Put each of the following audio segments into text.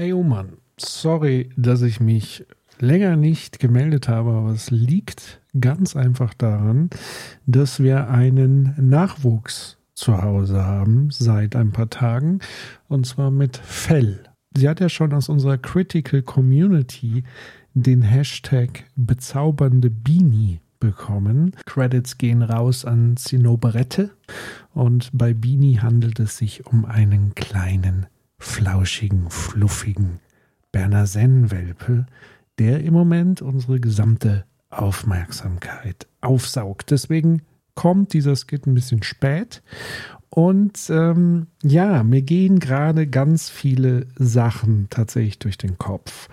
Hey Oman, sorry, dass ich mich länger nicht gemeldet habe, aber es liegt ganz einfach daran, dass wir einen Nachwuchs zu Hause haben seit ein paar Tagen und zwar mit Fell. Sie hat ja schon aus unserer Critical Community den Hashtag bezaubernde Beanie bekommen. Credits gehen raus an Zinnoberette und bei Beanie handelt es sich um einen kleinen flauschigen, fluffigen Berner Sennenwelpe, der im Moment unsere gesamte Aufmerksamkeit aufsaugt. Deswegen kommt dieser Skit ein bisschen spät. Und ähm, ja, mir gehen gerade ganz viele Sachen tatsächlich durch den Kopf.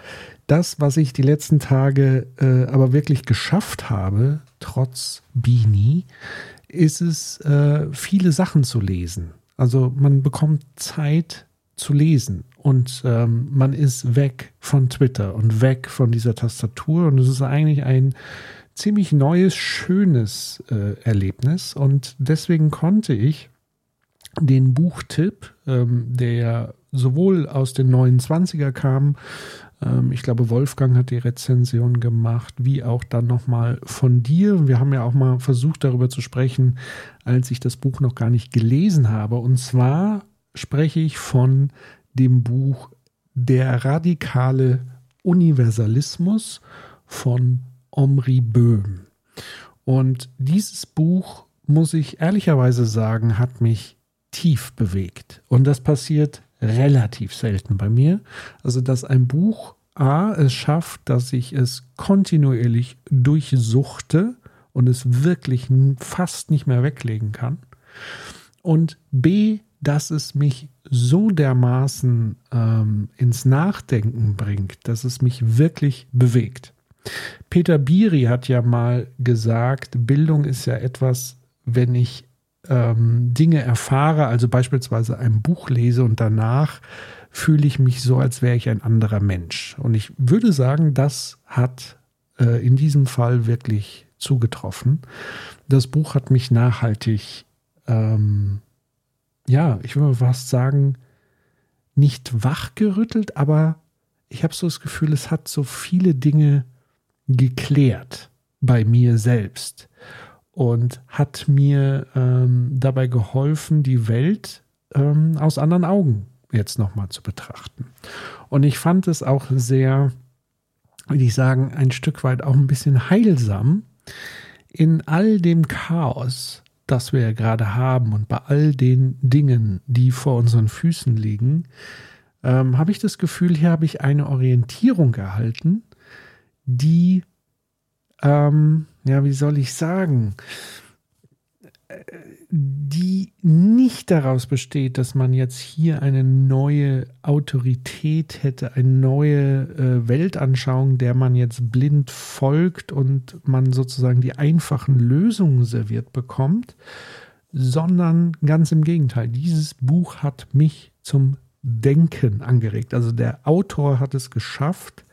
Das, was ich die letzten Tage äh, aber wirklich geschafft habe, trotz Beanie, ist es, äh, viele Sachen zu lesen. Also man bekommt Zeit zu lesen. Und ähm, man ist weg von Twitter und weg von dieser Tastatur. Und es ist eigentlich ein ziemlich neues, schönes äh, Erlebnis. Und deswegen konnte ich den Buchtipp, ähm, der sowohl aus den 29er kam, ähm, ich glaube, Wolfgang hat die Rezension gemacht, wie auch dann nochmal von dir. Wir haben ja auch mal versucht, darüber zu sprechen, als ich das Buch noch gar nicht gelesen habe. Und zwar spreche ich von dem Buch Der radikale Universalismus von Omri Böhm. Und dieses Buch, muss ich ehrlicherweise sagen, hat mich tief bewegt. Und das passiert relativ selten bei mir. Also, dass ein Buch A es schafft, dass ich es kontinuierlich durchsuchte und es wirklich fast nicht mehr weglegen kann. Und B, dass es mich so dermaßen ähm, ins Nachdenken bringt, dass es mich wirklich bewegt. Peter Biri hat ja mal gesagt, Bildung ist ja etwas, wenn ich ähm, Dinge erfahre, also beispielsweise ein Buch lese und danach fühle ich mich so, als wäre ich ein anderer Mensch. Und ich würde sagen, das hat äh, in diesem Fall wirklich zugetroffen. Das Buch hat mich nachhaltig ähm, ja, ich würde fast sagen, nicht wachgerüttelt, aber ich habe so das Gefühl, es hat so viele Dinge geklärt bei mir selbst und hat mir ähm, dabei geholfen, die Welt ähm, aus anderen Augen jetzt nochmal zu betrachten. Und ich fand es auch sehr, würde ich sagen, ein Stück weit auch ein bisschen heilsam in all dem Chaos, das wir ja gerade haben und bei all den Dingen, die vor unseren Füßen liegen, ähm, habe ich das Gefühl, hier habe ich eine Orientierung erhalten, die, ähm, ja, wie soll ich sagen, die nicht daraus besteht, dass man jetzt hier eine neue Autorität hätte, eine neue äh, Weltanschauung, der man jetzt blind folgt und man sozusagen die einfachen Lösungen serviert bekommt, sondern ganz im Gegenteil. Dieses Buch hat mich zum Denken angeregt. Also der Autor hat es geschafft,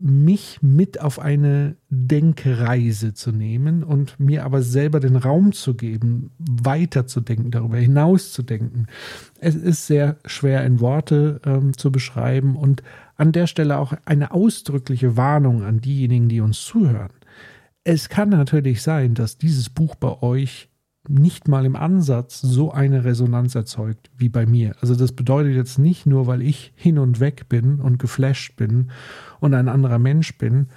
mich mit auf eine Denkreise zu nehmen und mir aber selber den Raum zu geben, weiterzudenken, darüber hinaus zu denken. Es ist sehr schwer in Worte ähm, zu beschreiben und an der Stelle auch eine ausdrückliche Warnung an diejenigen, die uns zuhören. Es kann natürlich sein, dass dieses Buch bei euch nicht mal im Ansatz so eine Resonanz erzeugt wie bei mir. Also das bedeutet jetzt nicht nur, weil ich hin und weg bin und geflasht bin und ein anderer Mensch bin.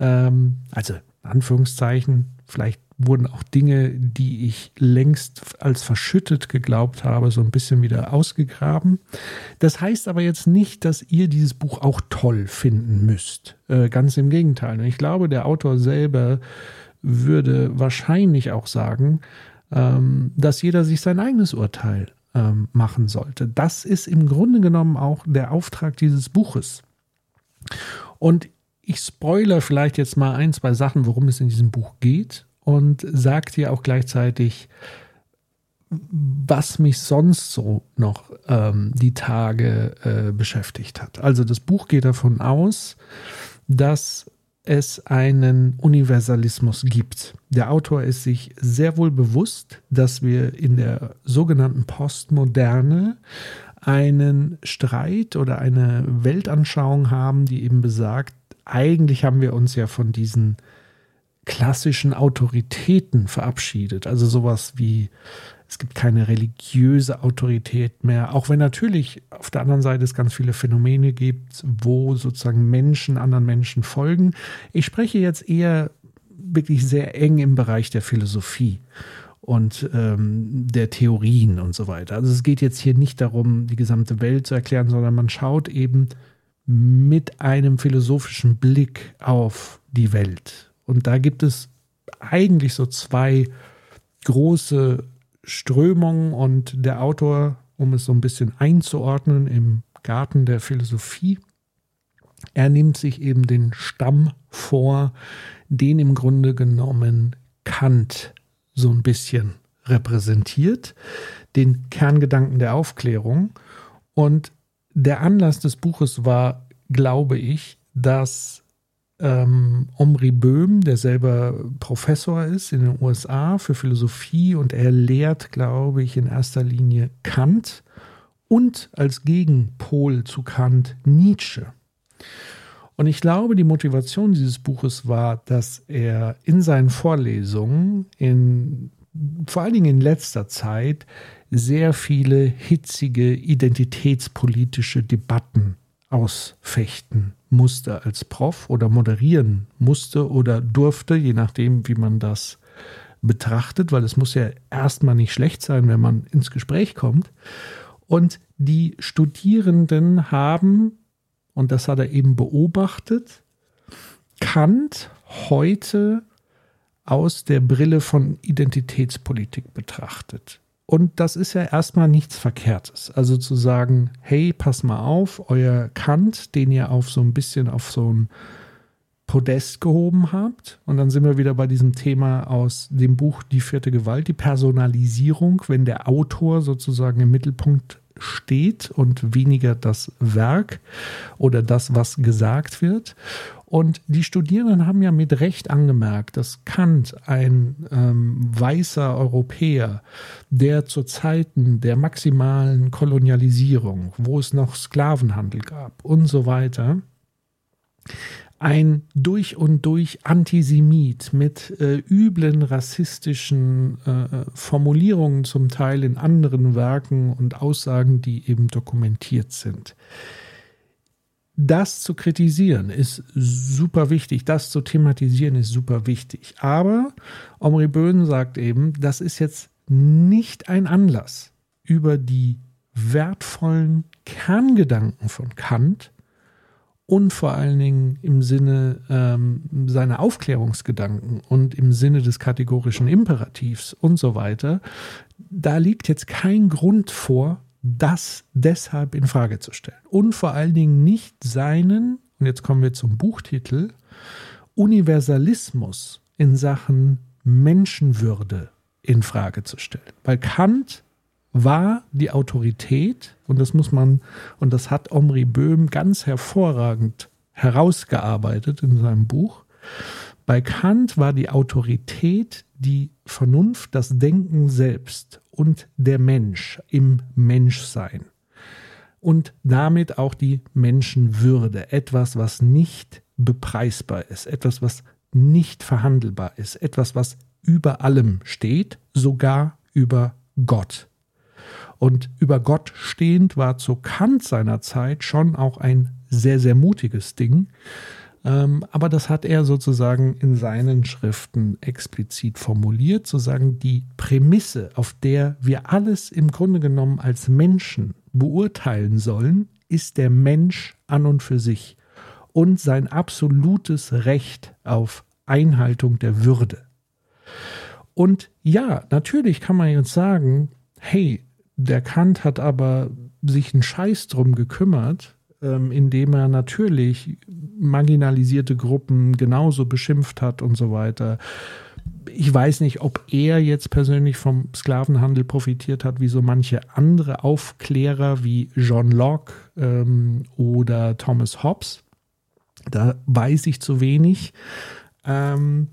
Ähm, also Anführungszeichen, vielleicht wurden auch Dinge, die ich längst als verschüttet geglaubt habe, so ein bisschen wieder ausgegraben. Das heißt aber jetzt nicht, dass ihr dieses Buch auch toll finden müsst. Äh, ganz im Gegenteil. Ich glaube, der Autor selber würde wahrscheinlich auch sagen, ähm, dass jeder sich sein eigenes Urteil ähm, machen sollte. Das ist im Grunde genommen auch der Auftrag dieses Buches. Und ich spoilere vielleicht jetzt mal ein, zwei Sachen, worum es in diesem Buch geht und sage dir auch gleichzeitig, was mich sonst so noch ähm, die Tage äh, beschäftigt hat. Also das Buch geht davon aus, dass es einen Universalismus gibt. Der Autor ist sich sehr wohl bewusst, dass wir in der sogenannten Postmoderne einen Streit oder eine Weltanschauung haben, die eben besagt, eigentlich haben wir uns ja von diesen klassischen Autoritäten verabschiedet. Also sowas wie, es gibt keine religiöse Autorität mehr, auch wenn natürlich auf der anderen Seite es ganz viele Phänomene gibt, wo sozusagen Menschen anderen Menschen folgen. Ich spreche jetzt eher wirklich sehr eng im Bereich der Philosophie und ähm, der Theorien und so weiter. Also es geht jetzt hier nicht darum, die gesamte Welt zu erklären, sondern man schaut eben mit einem philosophischen Blick auf die Welt. Und da gibt es eigentlich so zwei große Strömungen und der Autor, um es so ein bisschen einzuordnen, im Garten der Philosophie, er nimmt sich eben den Stamm vor, den im Grunde genommen Kant so ein bisschen repräsentiert, den Kerngedanken der Aufklärung. Und der Anlass des Buches war, glaube ich, dass ähm, Omri Böhm, der selber Professor ist in den USA für Philosophie und er lehrt, glaube ich, in erster Linie Kant und als Gegenpol zu Kant Nietzsche. Und ich glaube, die Motivation dieses Buches war, dass er in seinen Vorlesungen, in, vor allen Dingen in letzter Zeit, sehr viele hitzige identitätspolitische Debatten ausfechten musste als Prof oder moderieren musste oder durfte, je nachdem, wie man das betrachtet, weil es muss ja erstmal nicht schlecht sein, wenn man ins Gespräch kommt. Und die Studierenden haben und das hat er eben beobachtet, Kant heute aus der Brille von Identitätspolitik betrachtet. Und das ist ja erstmal nichts Verkehrtes. Also zu sagen, hey, pass mal auf, euer Kant, den ihr auf so ein bisschen auf so ein Podest gehoben habt. Und dann sind wir wieder bei diesem Thema aus dem Buch Die vierte Gewalt, die Personalisierung, wenn der Autor sozusagen im Mittelpunkt steht und weniger das Werk oder das, was gesagt wird. Und die Studierenden haben ja mit Recht angemerkt, dass Kant, ein ähm, weißer Europäer, der zu Zeiten der maximalen Kolonialisierung, wo es noch Sklavenhandel gab und so weiter, ein durch und durch Antisemit mit äh, üblen rassistischen äh, Formulierungen zum Teil in anderen Werken und Aussagen, die eben dokumentiert sind. Das zu kritisieren ist super wichtig, das zu thematisieren ist super wichtig. Aber Omri Böhn sagt eben, das ist jetzt nicht ein Anlass, über die wertvollen Kerngedanken von Kant und vor allen Dingen im Sinne ähm, seiner Aufklärungsgedanken und im Sinne des kategorischen Imperativs und so weiter, da liegt jetzt kein Grund vor, das deshalb in Frage zu stellen. Und vor allen Dingen nicht seinen, und jetzt kommen wir zum Buchtitel, Universalismus in Sachen Menschenwürde in Frage zu stellen. Weil Kant war die Autorität, und das muss man, und das hat Omri Böhm ganz hervorragend herausgearbeitet in seinem Buch. Bei Kant war die Autorität die Vernunft, das Denken selbst und der Mensch im Menschsein. Und damit auch die Menschenwürde, etwas, was nicht bepreisbar ist, etwas, was nicht verhandelbar ist, etwas, was über allem steht, sogar über Gott. Und über Gott stehend war zu Kant seiner Zeit schon auch ein sehr, sehr mutiges Ding. Ähm, aber das hat er sozusagen in seinen Schriften explizit formuliert, zu sagen, die Prämisse, auf der wir alles im Grunde genommen als Menschen beurteilen sollen, ist der Mensch an und für sich und sein absolutes Recht auf Einhaltung der Würde. Und ja, natürlich kann man jetzt sagen, hey, der Kant hat aber sich einen Scheiß drum gekümmert, ähm, indem er natürlich marginalisierte Gruppen genauso beschimpft hat und so weiter. Ich weiß nicht, ob er jetzt persönlich vom Sklavenhandel profitiert hat, wie so manche andere Aufklärer wie John Locke ähm, oder Thomas Hobbes. Da weiß ich zu wenig. Ähm,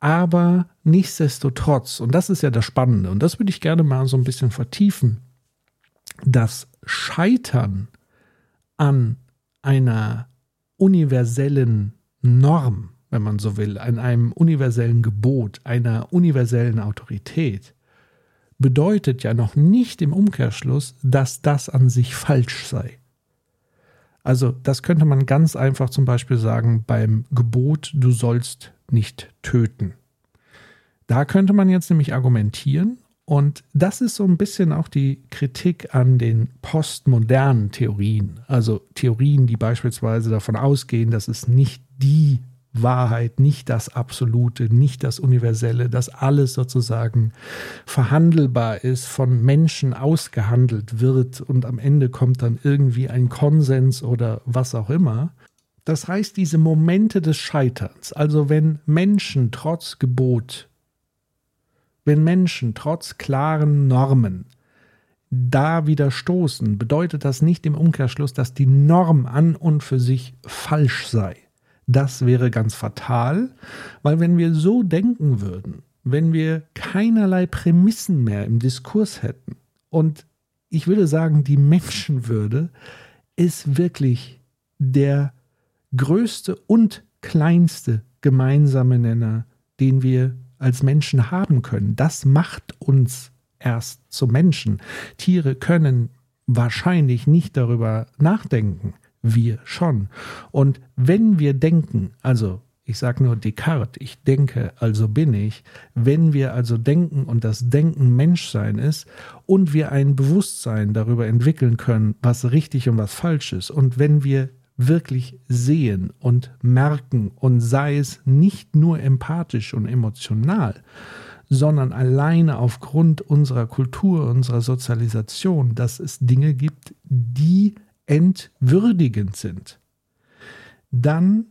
aber nichtsdestotrotz, und das ist ja das Spannende, und das würde ich gerne mal so ein bisschen vertiefen, das Scheitern an einer universellen Norm, wenn man so will, an einem universellen Gebot, einer universellen Autorität, bedeutet ja noch nicht im Umkehrschluss, dass das an sich falsch sei. Also das könnte man ganz einfach zum Beispiel sagen beim Gebot, du sollst nicht töten. Da könnte man jetzt nämlich argumentieren, und das ist so ein bisschen auch die Kritik an den postmodernen Theorien, also Theorien, die beispielsweise davon ausgehen, dass es nicht die Wahrheit, nicht das Absolute, nicht das Universelle, dass alles sozusagen verhandelbar ist, von Menschen ausgehandelt wird und am Ende kommt dann irgendwie ein Konsens oder was auch immer. Das heißt, diese Momente des Scheiterns, also wenn Menschen trotz Gebot, wenn Menschen trotz klaren Normen da widerstoßen, bedeutet das nicht im Umkehrschluss, dass die Norm an und für sich falsch sei das wäre ganz fatal, weil wenn wir so denken würden, wenn wir keinerlei Prämissen mehr im Diskurs hätten und ich würde sagen, die Menschenwürde ist wirklich der größte und kleinste gemeinsame Nenner, den wir als Menschen haben können. Das macht uns erst zu Menschen. Tiere können wahrscheinlich nicht darüber nachdenken wir schon. Und wenn wir denken, also ich sage nur Descartes, ich denke, also bin ich, wenn wir also denken und das Denken Menschsein ist und wir ein Bewusstsein darüber entwickeln können, was richtig und was falsch ist und wenn wir wirklich sehen und merken und sei es nicht nur empathisch und emotional, sondern alleine aufgrund unserer Kultur, unserer Sozialisation, dass es Dinge gibt, die entwürdigend sind, dann,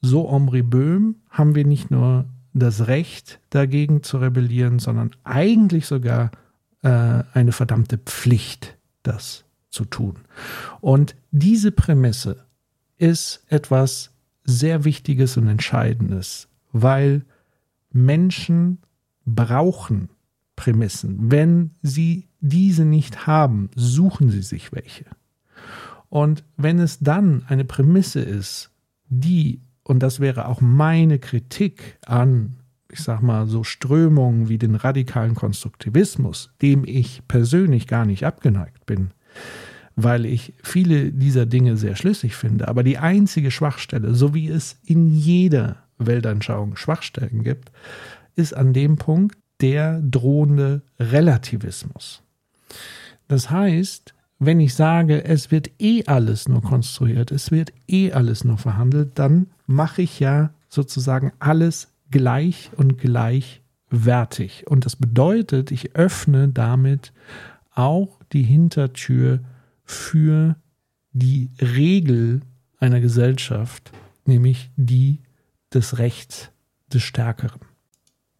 so Omri Böhm, haben wir nicht nur das Recht dagegen zu rebellieren, sondern eigentlich sogar äh, eine verdammte Pflicht, das zu tun. Und diese Prämisse ist etwas sehr Wichtiges und Entscheidendes, weil Menschen brauchen Prämissen. Wenn sie diese nicht haben, suchen sie sich welche. Und wenn es dann eine Prämisse ist, die, und das wäre auch meine Kritik an, ich sag mal, so Strömungen wie den radikalen Konstruktivismus, dem ich persönlich gar nicht abgeneigt bin, weil ich viele dieser Dinge sehr schlüssig finde. Aber die einzige Schwachstelle, so wie es in jeder Weltanschauung Schwachstellen gibt, ist an dem Punkt der drohende Relativismus. Das heißt, wenn ich sage, es wird eh alles nur konstruiert, es wird eh alles nur verhandelt, dann mache ich ja sozusagen alles gleich und gleichwertig. Und das bedeutet, ich öffne damit auch die Hintertür für die Regel einer Gesellschaft, nämlich die des Rechts des Stärkeren.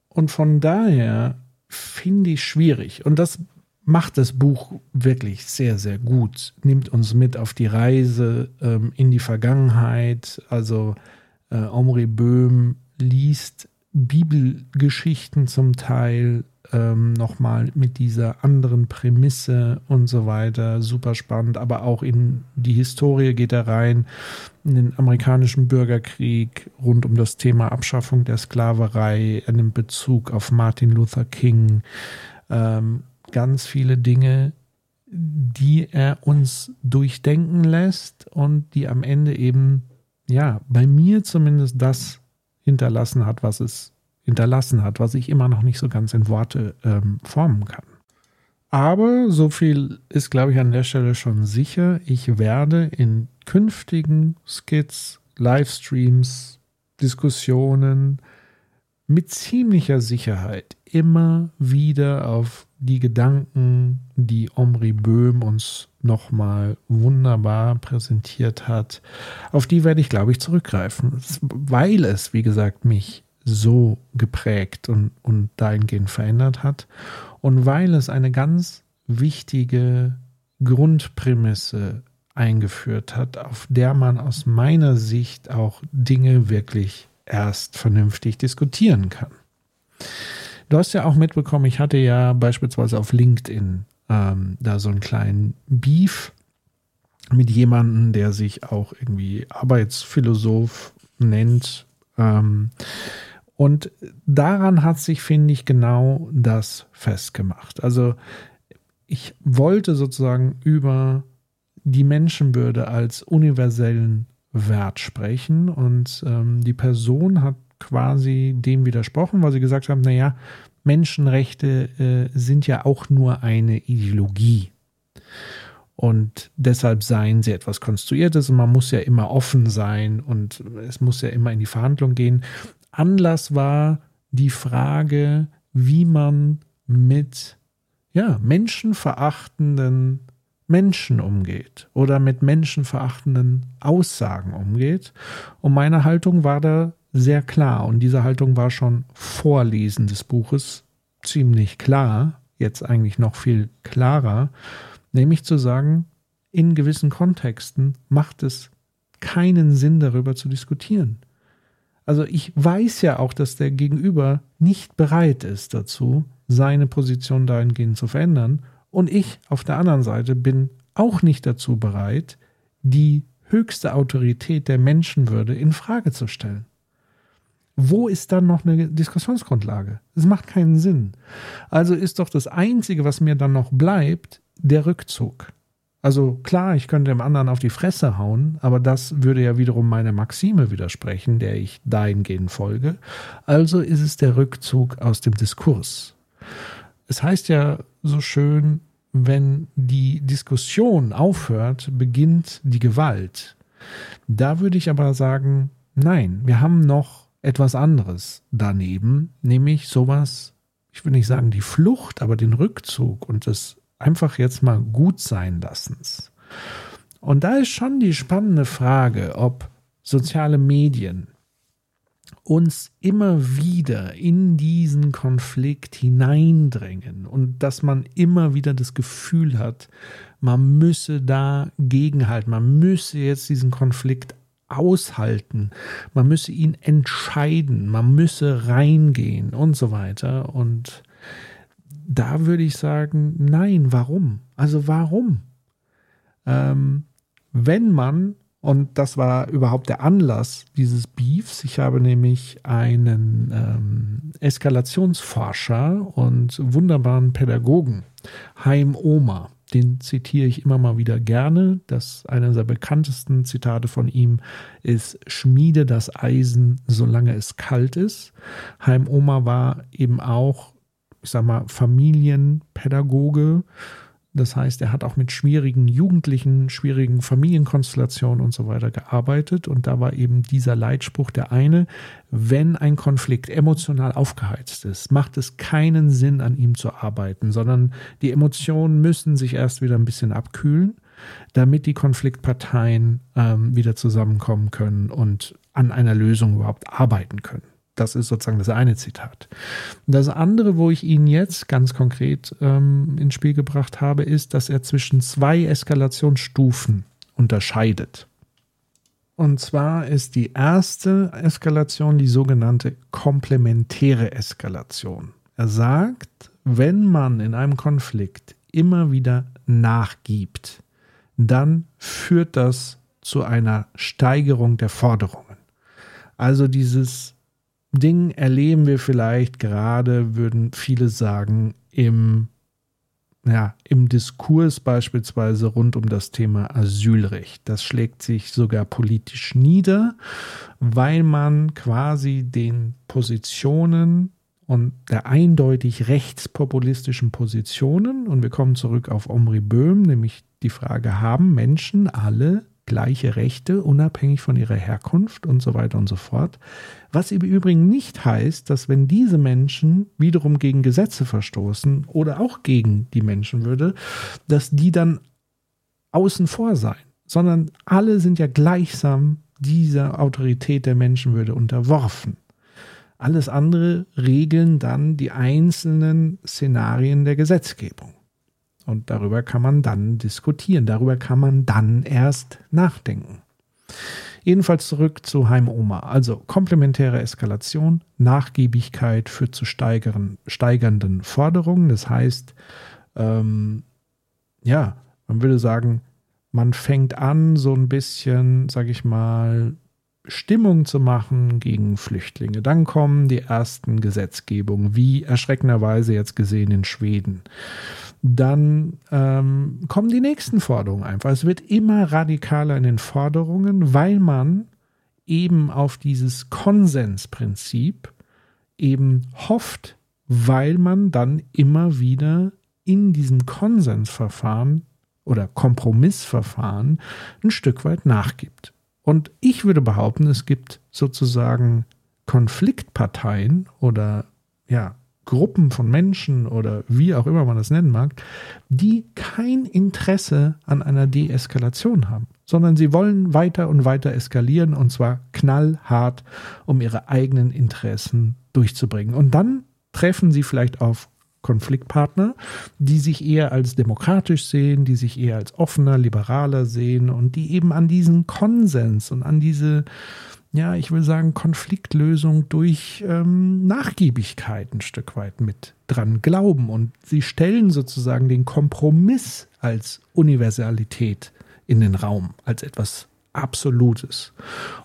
Und von daher finde ich schwierig, und das macht das Buch wirklich sehr, sehr gut. Nimmt uns mit auf die Reise ähm, in die Vergangenheit. Also äh, Omri Böhm liest Bibelgeschichten zum Teil ähm, nochmal mit dieser anderen Prämisse und so weiter. Super spannend, aber auch in die Historie geht er rein, in den amerikanischen Bürgerkrieg rund um das Thema Abschaffung der Sklaverei, er nimmt Bezug auf Martin Luther King. Ähm, ganz viele Dinge, die er uns durchdenken lässt und die am Ende eben, ja, bei mir zumindest das hinterlassen hat, was es hinterlassen hat, was ich immer noch nicht so ganz in Worte ähm, formen kann. Aber so viel ist, glaube ich, an der Stelle schon sicher. Ich werde in künftigen Skits, Livestreams, Diskussionen mit ziemlicher Sicherheit immer wieder auf die Gedanken, die Omri Böhm uns nochmal wunderbar präsentiert hat, auf die werde ich, glaube ich, zurückgreifen, weil es, wie gesagt, mich so geprägt und, und dahingehend verändert hat und weil es eine ganz wichtige Grundprämisse eingeführt hat, auf der man aus meiner Sicht auch Dinge wirklich erst vernünftig diskutieren kann. Du hast ja auch mitbekommen, ich hatte ja beispielsweise auf LinkedIn ähm, da so einen kleinen Beef mit jemandem, der sich auch irgendwie Arbeitsphilosoph nennt. Ähm, und daran hat sich, finde ich, genau das festgemacht. Also ich wollte sozusagen über die Menschenwürde als universellen Wert sprechen und ähm, die Person hat quasi dem widersprochen, weil sie gesagt haben, naja, Menschenrechte äh, sind ja auch nur eine Ideologie. Und deshalb seien sie etwas Konstruiertes und man muss ja immer offen sein und es muss ja immer in die Verhandlung gehen. Anlass war die Frage, wie man mit ja, menschenverachtenden Menschen umgeht oder mit menschenverachtenden Aussagen umgeht. Und meine Haltung war da sehr klar. Und diese Haltung war schon vor Lesen des Buches ziemlich klar, jetzt eigentlich noch viel klarer, nämlich zu sagen, in gewissen Kontexten macht es keinen Sinn darüber zu diskutieren. Also ich weiß ja auch, dass der Gegenüber nicht bereit ist dazu, seine Position dahingehend zu verändern. Und ich auf der anderen Seite bin auch nicht dazu bereit, die höchste Autorität der Menschenwürde in Frage zu stellen. Wo ist dann noch eine Diskussionsgrundlage? Es macht keinen Sinn. Also ist doch das Einzige, was mir dann noch bleibt, der Rückzug. Also klar, ich könnte dem anderen auf die Fresse hauen, aber das würde ja wiederum meiner Maxime widersprechen, der ich dahingehend folge. Also ist es der Rückzug aus dem Diskurs. Es heißt ja so schön, wenn die Diskussion aufhört, beginnt die Gewalt. Da würde ich aber sagen, nein, wir haben noch etwas anderes daneben, nämlich sowas, ich will nicht sagen die Flucht, aber den Rückzug und das einfach jetzt mal gut sein lassens. Und da ist schon die spannende Frage, ob soziale Medien uns immer wieder in diesen Konflikt hineindrängen und dass man immer wieder das Gefühl hat, man müsse da gegenhalten, man müsse jetzt diesen Konflikt aushalten, man müsse ihn entscheiden, man müsse reingehen und so weiter. Und da würde ich sagen, nein, warum? Also warum? Ähm, wenn man, und das war überhaupt der Anlass dieses Beefs, ich habe nämlich einen ähm, Eskalationsforscher und wunderbaren Pädagogen, Heim Oma, den zitiere ich immer mal wieder gerne. Das einer der bekanntesten Zitate von ihm ist Schmiede das Eisen, solange es kalt ist. Heim Oma war eben auch, ich sag mal, Familienpädagoge das heißt, er hat auch mit schwierigen Jugendlichen, schwierigen Familienkonstellationen und so weiter gearbeitet. Und da war eben dieser Leitspruch der eine, wenn ein Konflikt emotional aufgeheizt ist, macht es keinen Sinn, an ihm zu arbeiten, sondern die Emotionen müssen sich erst wieder ein bisschen abkühlen, damit die Konfliktparteien ähm, wieder zusammenkommen können und an einer Lösung überhaupt arbeiten können. Das ist sozusagen das eine Zitat. Das andere, wo ich ihn jetzt ganz konkret ähm, ins Spiel gebracht habe, ist, dass er zwischen zwei Eskalationsstufen unterscheidet. Und zwar ist die erste Eskalation die sogenannte komplementäre Eskalation. Er sagt, wenn man in einem Konflikt immer wieder nachgibt, dann führt das zu einer Steigerung der Forderungen. Also dieses Ding erleben wir vielleicht gerade, würden viele sagen, im, ja, im Diskurs beispielsweise rund um das Thema Asylrecht. Das schlägt sich sogar politisch nieder, weil man quasi den Positionen und der eindeutig rechtspopulistischen Positionen, und wir kommen zurück auf Omri Böhm, nämlich die Frage, haben Menschen alle gleiche Rechte, unabhängig von ihrer Herkunft und so weiter und so fort. Was im Übrigen nicht heißt, dass wenn diese Menschen wiederum gegen Gesetze verstoßen oder auch gegen die Menschenwürde, dass die dann außen vor seien, sondern alle sind ja gleichsam dieser Autorität der Menschenwürde unterworfen. Alles andere regeln dann die einzelnen Szenarien der Gesetzgebung. Und darüber kann man dann diskutieren, darüber kann man dann erst nachdenken. Jedenfalls zurück zu Heim Oma. Also komplementäre Eskalation, Nachgiebigkeit führt zu steigeren, steigernden Forderungen. Das heißt, ähm, ja, man würde sagen, man fängt an, so ein bisschen, sag ich mal, Stimmung zu machen gegen Flüchtlinge. Dann kommen die ersten Gesetzgebungen, wie erschreckenderweise jetzt gesehen in Schweden. Dann ähm, kommen die nächsten Forderungen einfach. Es wird immer radikaler in den Forderungen, weil man eben auf dieses Konsensprinzip eben hofft, weil man dann immer wieder in diesem Konsensverfahren oder Kompromissverfahren ein Stück weit nachgibt. Und ich würde behaupten, es gibt sozusagen Konfliktparteien oder ja, Gruppen von Menschen oder wie auch immer man das nennen mag, die kein Interesse an einer Deeskalation haben, sondern sie wollen weiter und weiter eskalieren und zwar knallhart, um ihre eigenen Interessen durchzubringen. Und dann treffen sie vielleicht auf Konfliktpartner, die sich eher als demokratisch sehen, die sich eher als offener, liberaler sehen und die eben an diesen Konsens und an diese, ja, ich will sagen, Konfliktlösung durch ähm, Nachgiebigkeit ein Stück weit mit dran glauben. Und sie stellen sozusagen den Kompromiss als Universalität in den Raum, als etwas Absolutes.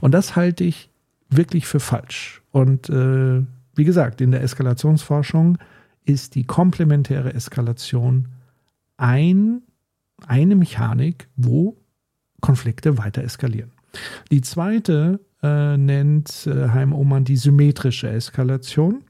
Und das halte ich wirklich für falsch. Und äh, wie gesagt, in der Eskalationsforschung ist die komplementäre Eskalation ein, eine Mechanik, wo Konflikte weiter eskalieren. Die zweite äh, nennt äh, Heim Oman die symmetrische Eskalation.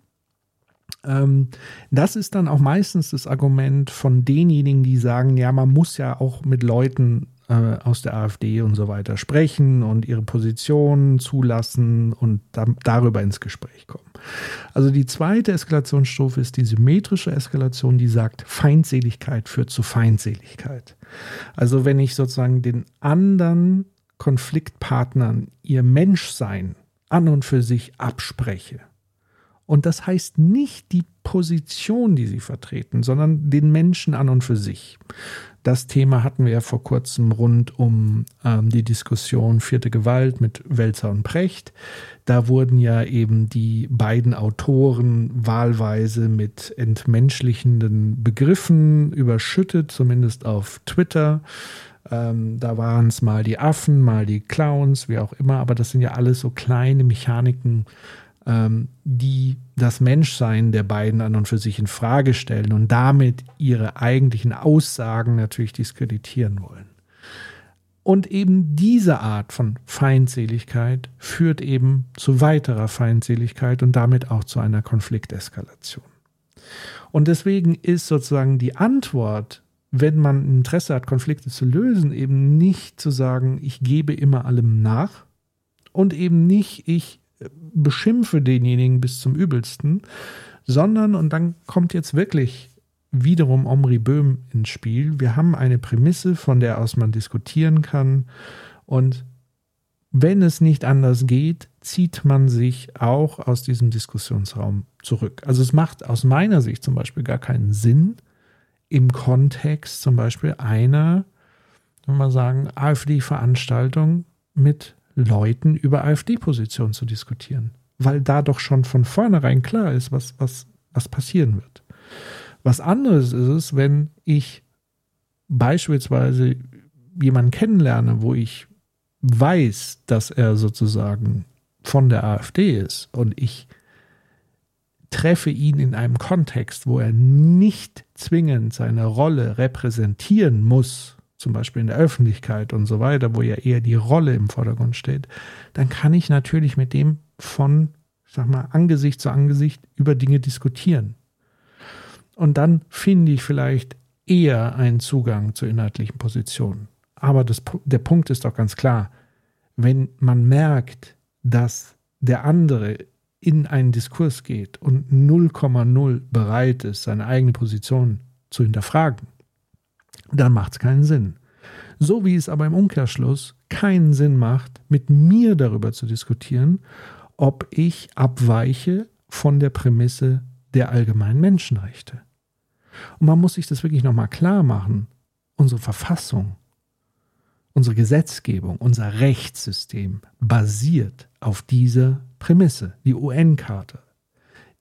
Ähm, das ist dann auch meistens das Argument von denjenigen, die sagen, ja, man muss ja auch mit Leuten äh, aus der AfD und so weiter sprechen und ihre Positionen zulassen und da, darüber ins Gespräch kommen. Also die zweite Eskalationsstufe ist die symmetrische Eskalation, die sagt, Feindseligkeit führt zu Feindseligkeit. Also wenn ich sozusagen den anderen Konfliktpartnern ihr Menschsein an und für sich abspreche, und das heißt nicht die Position, die sie vertreten, sondern den Menschen an und für sich. Das Thema hatten wir ja vor kurzem rund um ähm, die Diskussion vierte Gewalt mit Welzer und Precht. Da wurden ja eben die beiden Autoren wahlweise mit entmenschlichenden Begriffen überschüttet, zumindest auf Twitter. Ähm, da waren es mal die Affen, mal die Clowns, wie auch immer, aber das sind ja alles so kleine Mechaniken, ähm, die das Menschsein der beiden an und für sich in Frage stellen und damit ihre eigentlichen Aussagen natürlich diskreditieren wollen. Und eben diese Art von Feindseligkeit führt eben zu weiterer Feindseligkeit und damit auch zu einer Konflikteskalation. Und deswegen ist sozusagen die Antwort, wenn man Interesse hat, Konflikte zu lösen, eben nicht zu sagen, ich gebe immer allem nach und eben nicht, ich beschimpfe denjenigen bis zum Übelsten, sondern, und dann kommt jetzt wirklich wiederum Omri Böhm ins Spiel, wir haben eine Prämisse, von der aus man diskutieren kann und wenn es nicht anders geht, zieht man sich auch aus diesem Diskussionsraum zurück. Also es macht aus meiner Sicht zum Beispiel gar keinen Sinn, im Kontext zum Beispiel einer, wenn wir sagen, AfD-Veranstaltung mit Leuten über AfD-Positionen zu diskutieren, weil da doch schon von vornherein klar ist, was, was, was passieren wird. Was anderes ist es, wenn ich beispielsweise jemanden kennenlerne, wo ich weiß, dass er sozusagen von der AfD ist und ich treffe ihn in einem Kontext, wo er nicht zwingend seine Rolle repräsentieren muss, zum Beispiel in der Öffentlichkeit und so weiter, wo ja eher die Rolle im Vordergrund steht, dann kann ich natürlich mit dem von, ich sag mal, Angesicht zu Angesicht über Dinge diskutieren. Und dann finde ich vielleicht eher einen Zugang zu inhaltlichen Positionen. Aber das, der Punkt ist doch ganz klar, wenn man merkt, dass der andere in einen Diskurs geht und 0,0 bereit ist, seine eigene Position zu hinterfragen, dann macht es keinen Sinn. So wie es aber im Umkehrschluss keinen Sinn macht, mit mir darüber zu diskutieren, ob ich abweiche von der Prämisse der allgemeinen Menschenrechte. Und man muss sich das wirklich nochmal klar machen. Unsere Verfassung, unsere Gesetzgebung, unser Rechtssystem basiert auf dieser Prämisse. Die UN-Karte,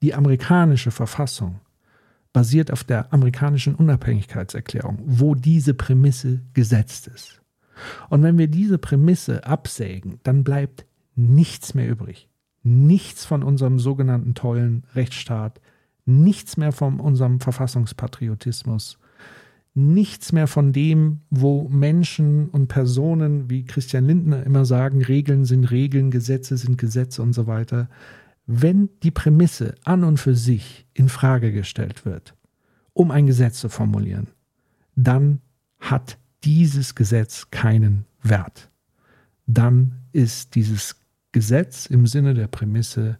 die amerikanische Verfassung basiert auf der amerikanischen Unabhängigkeitserklärung, wo diese Prämisse gesetzt ist. Und wenn wir diese Prämisse absägen, dann bleibt nichts mehr übrig. Nichts von unserem sogenannten tollen Rechtsstaat, nichts mehr von unserem Verfassungspatriotismus, nichts mehr von dem, wo Menschen und Personen, wie Christian Lindner immer sagen, Regeln sind Regeln, Gesetze sind Gesetze und so weiter, wenn die Prämisse an und für sich in Frage gestellt wird, um ein Gesetz zu formulieren, dann hat dieses Gesetz keinen Wert. Dann ist dieses Gesetz im Sinne der Prämisse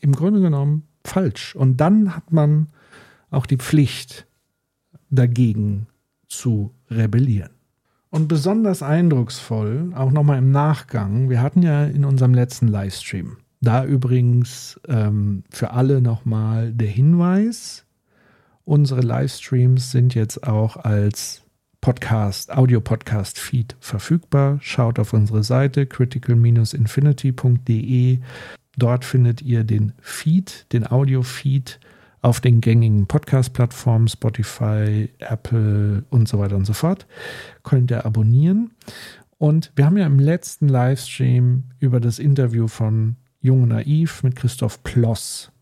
im Grunde genommen falsch. Und dann hat man auch die Pflicht, dagegen zu rebellieren. Und besonders eindrucksvoll, auch nochmal im Nachgang, wir hatten ja in unserem letzten Livestream da übrigens ähm, für alle nochmal der Hinweis, unsere Livestreams sind jetzt auch als Podcast, Audio-Podcast-Feed verfügbar. Schaut auf unsere Seite critical-infinity.de. Dort findet ihr den Feed, den Audio-Feed auf den gängigen Podcast-Plattformen, Spotify, Apple und so weiter und so fort. Könnt ihr abonnieren. Und wir haben ja im letzten Livestream über das Interview von Jung und Naiv mit Christoph Ploss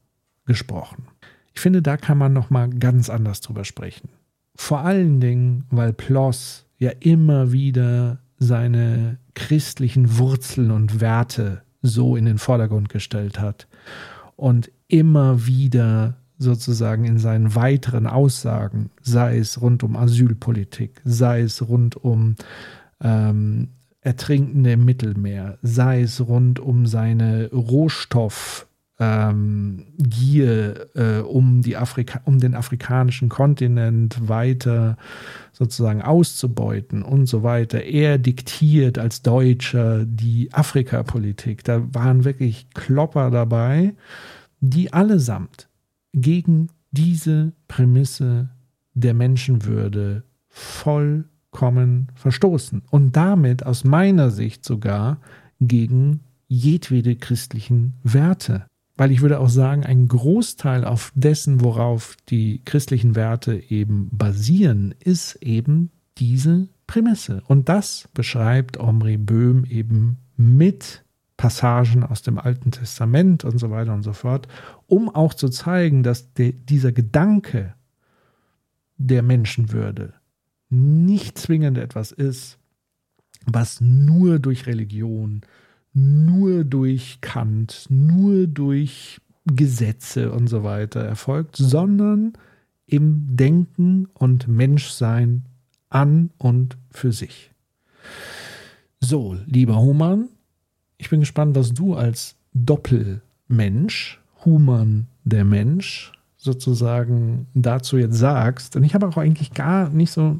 gesprochen. Ich finde, da kann man noch mal ganz anders drüber sprechen. Vor allen Dingen, weil Ploss ja immer wieder seine christlichen Wurzeln und Werte so in den Vordergrund gestellt hat und immer wieder sozusagen in seinen weiteren Aussagen, sei es rund um Asylpolitik, sei es rund um ähm, Ertrinkende im Mittelmeer, sei es rund um seine Rohstoffgier ähm, äh, um, die Afrika um den afrikanischen Kontinent weiter sozusagen auszubeuten und so weiter. Er diktiert als Deutscher die Afrikapolitik. Da waren wirklich Klopper dabei, die allesamt gegen diese Prämisse der Menschenwürde voll vollkommen verstoßen und damit aus meiner Sicht sogar gegen jedwede christlichen Werte. Weil ich würde auch sagen, ein Großteil auf dessen, worauf die christlichen Werte eben basieren, ist eben diese Prämisse. Und das beschreibt Omri Böhm eben mit Passagen aus dem Alten Testament und so weiter und so fort, um auch zu zeigen, dass de, dieser Gedanke der Menschenwürde nicht zwingend etwas ist, was nur durch Religion, nur durch Kant, nur durch Gesetze und so weiter erfolgt, sondern im Denken und Menschsein an und für sich. So, lieber Human, ich bin gespannt, was du als Doppelmensch, Human der Mensch, sozusagen dazu jetzt sagst. Und ich habe auch eigentlich gar nicht so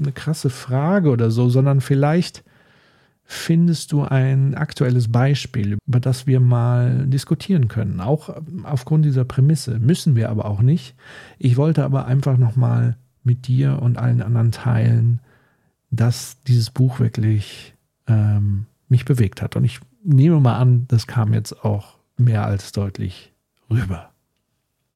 eine krasse Frage oder so, sondern vielleicht findest du ein aktuelles Beispiel, über das wir mal diskutieren können. Auch aufgrund dieser Prämisse müssen wir aber auch nicht. Ich wollte aber einfach nochmal mit dir und allen anderen teilen, dass dieses Buch wirklich ähm, mich bewegt hat. Und ich nehme mal an, das kam jetzt auch mehr als deutlich rüber.